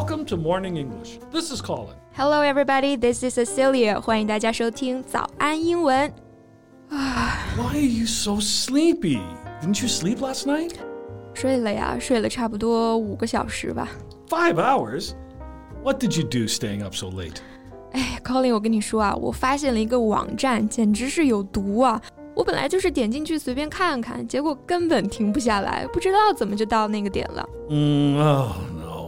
Welcome to Morning English. This is Colin. Hello, everybody. This is Cecilia. 欢迎大家收听早安英文。 Why are you so sleepy? Didn't you sleep last night? 睡了呀，睡了差不多五个小时吧。 Five hours? What did you do staying up so late? 哎，Colin，我跟你说啊，我发现了一个网站，简直是有毒啊！我本来就是点进去随便看看，结果根本停不下来，不知道怎么就到那个点了。 Mm, oh, no.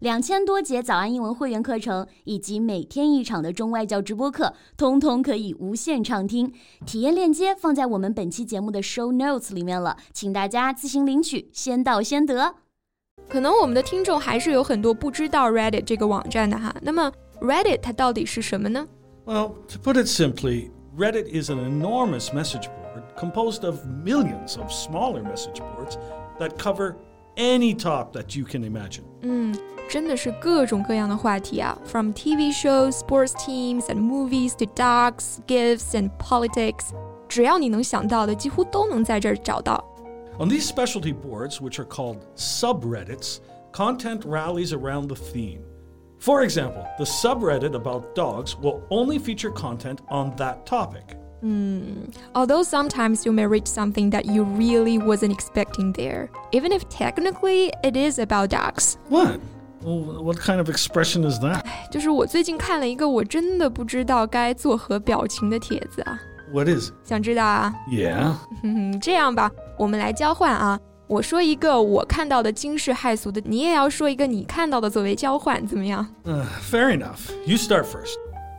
两千多节早安英文会员课程以及每天一场的中外教直播课，通通可以无限畅听。体验链接放在我们本期节目的 show notes 里面了，请大家自行领取，先到先得。可能我们的听众还是有很多不知道 Reddit 这个网站的哈。那么 Reddit 它到底是什么呢？Well, to put it simply, Reddit is an enormous message board composed of millions of smaller message boards that cover any top that you can imagine. 嗯，真的是各种各样的话题啊，from TV shows, sports teams and movies to dogs, gifts and politics，只要你能想到的，几乎都能在这儿找到。 On these specialty boards, which are called subreddits, content rallies around the theme. For example, the subreddit about dogs will only feature content on that topic. Although sometimes you may reach something that you really wasn't expecting there, even if technically it is about dogs。 What? Well, what kind of expression is that? 就是我最近看了一个我真的不知道该作何表情的帖子啊， What is? it? 想知道啊？ Yeah. 嗯，这样吧，我们来交换啊。我说一个我看到的惊世骇俗的，你也要说一个你看到的作为交换，怎么样 Uh, fair enough. You start first.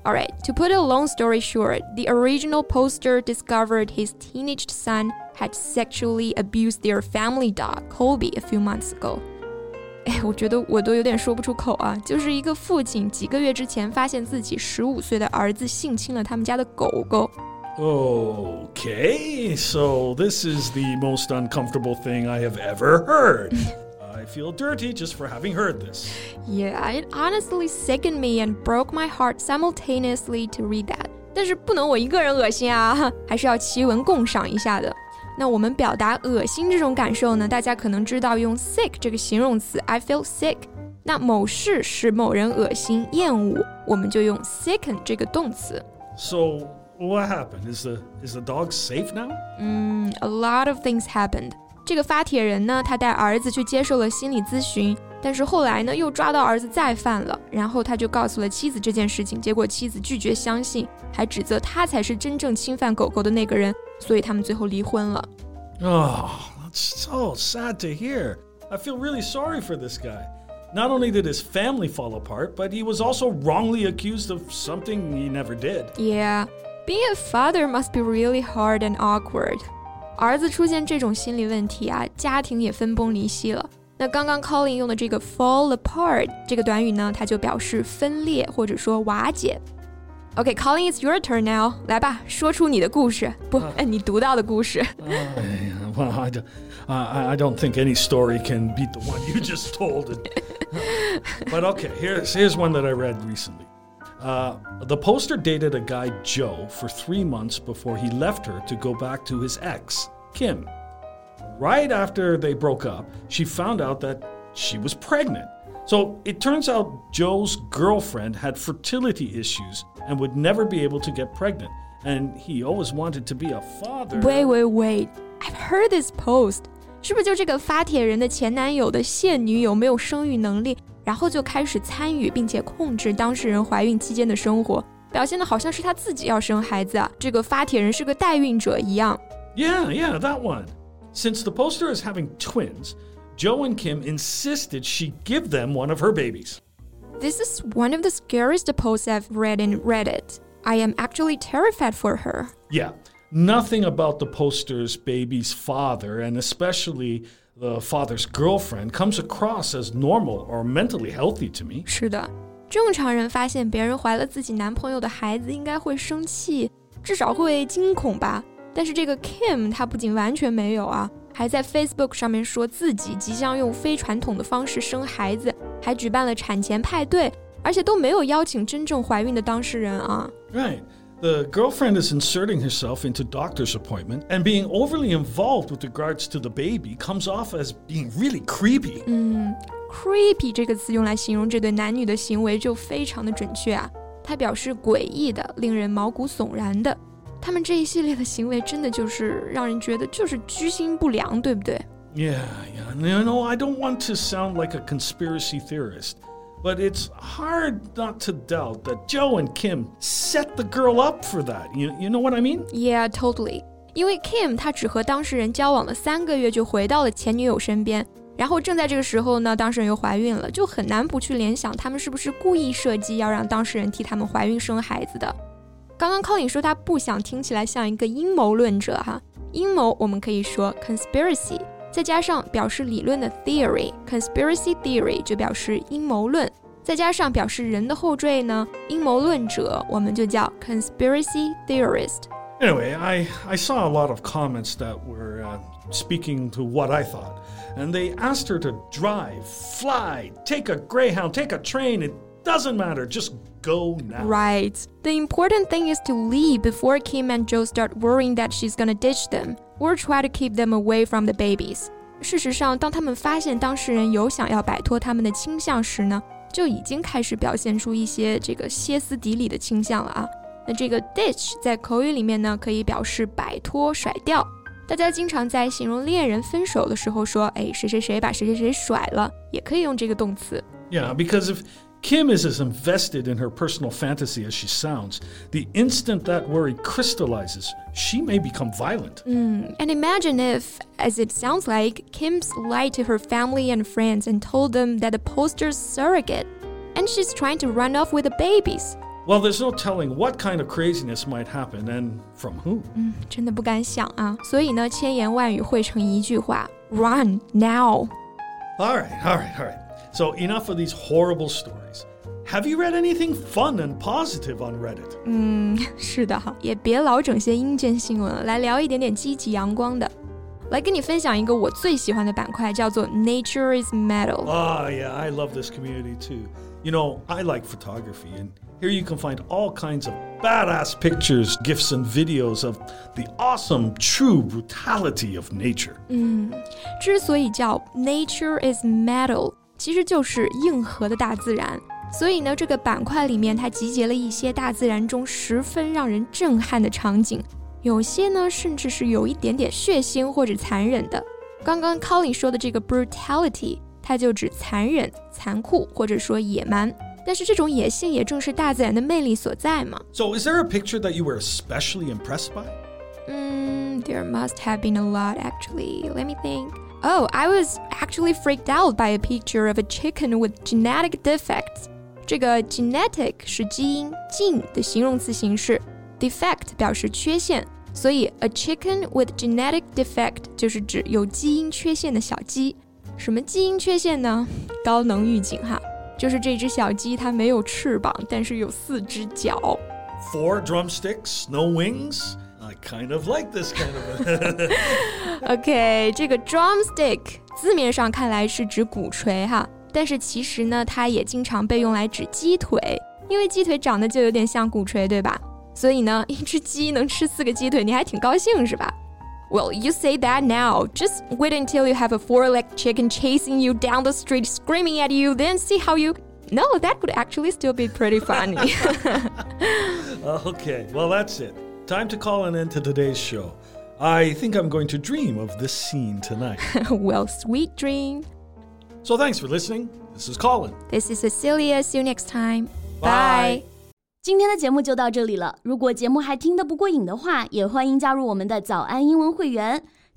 Alright, to put a long story short, the original poster discovered his teenage son had sexually abused their family dog, Colby, a few months ago. 哎，我觉得我都有点说不出口啊。就是一个父亲几个月之前发现自己十五岁的儿子性侵了他们家的狗狗。 Okay, so this is the most uncomfortable thing I have ever heard. I feel dirty just for having heard this. Yeah, it honestly sickened me and broke my heart simultaneously to read that. 但是不能我一个人恶心啊，还是要齐文共赏一下的。那我们表达恶心这种感受呢，大家可能知道用 sick 这个形容词，I feel sick。那某事使某人恶心、厌恶，我们就用 sicken 这个动词。 So what happened? Is the is the dog safe now? 嗯，a lot of things happened。 这个发帖人呢，他带儿子去接受了心理咨询，但是后来呢，又抓到儿子再犯了，然后他就告诉了妻子这件事情，结果妻子拒绝相信，还指责他才是真正侵犯狗狗的那个人，所以他们最后离婚了。 Oh, that's so sad to hear. I feel really sorry for this guy. Not only did his family fall apart, but he was also wrongly accused of something he never did. Yeah, being a father must be really hard and awkward. 儿子出现这种心理问题啊，家庭也分崩离析了。那刚刚 Colin 用的这个 fall apart 这个短语呢，它就表示分裂或者说瓦解。OK, Colin, it's your turn now. 来吧，说出你的故事，不，哎，你读到的故事。 Well, I, do, I, I don't think any story can beat the one you just told. but okay, here's, here's one that I read recently. Uh, the poster dated a guy, Joe, for three months before he left her to go back to his ex, Kim. Right after they broke up, she found out that she was pregnant. So it turns out Joe's girlfriend had fertility issues and would never be able to get pregnant. And he always wanted to be a father. Wait, wait, wait. I've heard this post. 是不是就这个发帖人的前男友的现女友没有生育能力， 然后就开始参与并且控制当事人怀孕期间的生活，表现的好像是他自己要生孩子啊，这个发帖人是个代孕者一样。 Yeah, yeah, that one. Since the poster is having twins, Joe and Kim insisted she give them one of her babies. This is one of the scariest posts I've read in Reddit. I am actually terrified for her. Yeah, nothing about the poster's baby's father, and especially the father's girlfriend, comes across as normal or mentally healthy to me. 是的， 正常人发现别人怀了自己男朋友的孩子，应该会生气，至少会惊恐吧。但是这个 Kim 她不仅完全没有啊，还在 Facebook 上面说自己即将用非传统的方式生孩子，还举办了产前派对，而且都没有邀请真正怀孕的当事人啊。Right. The girlfriend is inserting herself into doctor's appointment and being overly involved with regards to the baby comes off as being really creepy. 嗯，creepy 这个词用来形容这对男女的行为就非常的准确啊。它表示诡异的、令人毛骨悚然的。他们这一系列的行为真的就是让人觉得就是居心不良，对不对？Yeah, yeah. You know, I don't want to sound like a conspiracy theorist. But it's hard not to doubt that Joe and Kim set the girl up for that. You, you know what I mean? Yeah, totally. 因为 Kim 他只和当事人交往了三个月就回到了前女友身边，然后正在这个时候呢，当事人又怀孕了，就很难不去联想他们是不是故意设计要让当事人替他们怀孕生孩子的。刚刚 Colin 说他不想听起来像一个阴谋论者哈，阴谋我们可以说 conspiracy。 再加上表示理论的 theory，conspiracy theory 就表示阴谋论。再加上表示人的后缀呢，阴谋论者，我们就叫 conspiracy theorist。Anyway, I, I saw a lot of comments that were uh, speaking to what I thought. And they asked her to drive, fly, take a Greyhound, take a train. It doesn't matter. Just go now. Right. The important thing is to leave before Kim and Joe start worrying that she's gonna ditch them or try to keep them away from the babies. 事实上，当他们发现当事人有想要摆脱他们的倾向时呢，就已经开始表现出一些这个歇斯底里的倾向了啊。那这个 ditch 在口语里面呢，可以表示摆脱、甩掉。大家经常在形容恋人分手的时候说，哎，谁谁谁把谁谁谁甩了，也可以用这个动词。Yeah, because if Kim is as invested in her personal fantasy as she sounds. The instant that worry crystallizes, she may become violent. Mm, and imagine if, as it sounds like, Kim's lied to her family and friends and told them that the poster's surrogate, and she's trying to run off with the babies. Well, there's no telling what kind of craziness might happen and from who. 嗯，真的不敢想啊。所以呢，千言万语汇成一句话：Run now. All right, all right, all right. So, enough of these horrible stories. Have you read anything fun and positive on Reddit? 嗯，是的哈，也别老整些阴间新闻了，来聊一点点积极阳光的。来跟你分享一个我最喜欢的板块，叫做 Nature is Metal。Oh yeah, I love this community too. You know, I like photography and here you can find all kinds of badass pictures, gifs, and videos of the awesome, true brutality of nature. 嗯，之所以叫 Nature is Metal， 其实就是硬核的大自然。所以呢，这个板块里面它集结了一些大自然中十分让人震撼的场景，有些呢甚至是有一点点血腥或者残忍的。刚刚 Colin 说的这个 brutality，它就指残忍、残酷或者说野蛮。但是这种野性也正是大自然的魅力所在嘛。So is there a picture that you were especially impressed by? Mm, there must have been a lot actually. Let me think. Oh, I was actually freaked out by a picture of a chicken with genetic defects. 这个 genetic 是基因近的形容词形式，defect 表示缺陷，所以 a chicken with genetic defect 就是指有基因缺陷的小鸡。什么基因缺陷呢？高能预警哈，就是这只小鸡它没有翅膀，但是有四只脚。Four drumsticks, no wings. I kind of like this kind of. OK，这个 drumstick 字面上看来是指鼓槌哈。但是其实呢，它也经常被用来指鸡腿，因为鸡腿长得就有点像鼓槌，对吧？所以呢，一只鸡能吃四个鸡腿，你还挺高兴是吧？Well, you say that now. Just wait until you have a four-legged chicken chasing you down the street, screaming at you, then see how you. No, that would actually still be pretty funny. okay, well, that's it. Time to call an end to today's show. I think I'm going to dream of this scene tonight. well, sweet dream. So thanks for listening. This is Colin. This is Cecilia. See you next time. Bye. 今天的节目就到这里了。如果节目还听得不过瘾的话，也欢迎加入我们的早安英文会员。